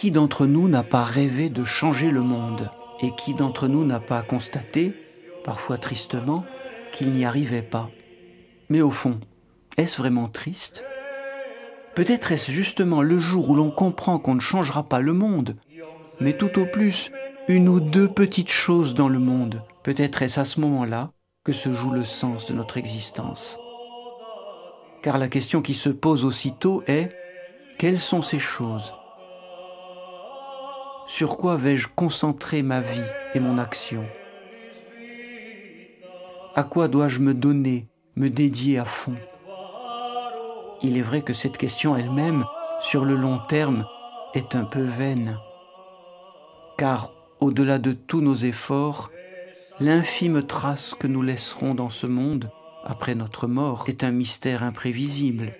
Qui d'entre nous n'a pas rêvé de changer le monde Et qui d'entre nous n'a pas constaté, parfois tristement, qu'il n'y arrivait pas? Mais au fond, est-ce vraiment triste? Peut-être est-ce justement le jour où l'on comprend qu'on ne changera pas le monde, mais tout au plus une ou deux petites choses dans le monde. Peut-être est-ce à ce moment-là que se joue le sens de notre existence. Car la question qui se pose aussitôt est quelles sont ces choses? Sur quoi vais-je concentrer ma vie et mon action? À quoi dois-je me donner, me dédier à fond? Il est vrai que cette question elle-même, sur le long terme, est un peu vaine. Car au-delà de tous nos efforts, l'infime trace que nous laisserons dans ce monde après notre mort est un mystère imprévisible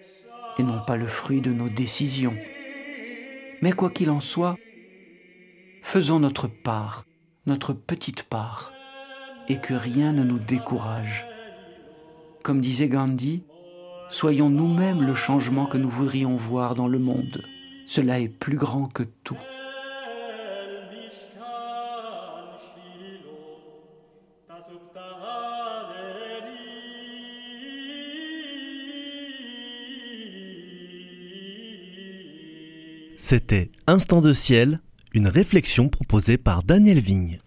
et non pas le fruit de nos décisions. Mais quoi qu'il en soit, faisons notre part, notre petite part, et que rien ne nous décourage. Comme disait Gandhi, soyons nous-mêmes le changement que nous voudrions voir dans le monde. Cela est plus grand que tout. C'était Instant de ciel, une réflexion proposée par Daniel Vigne.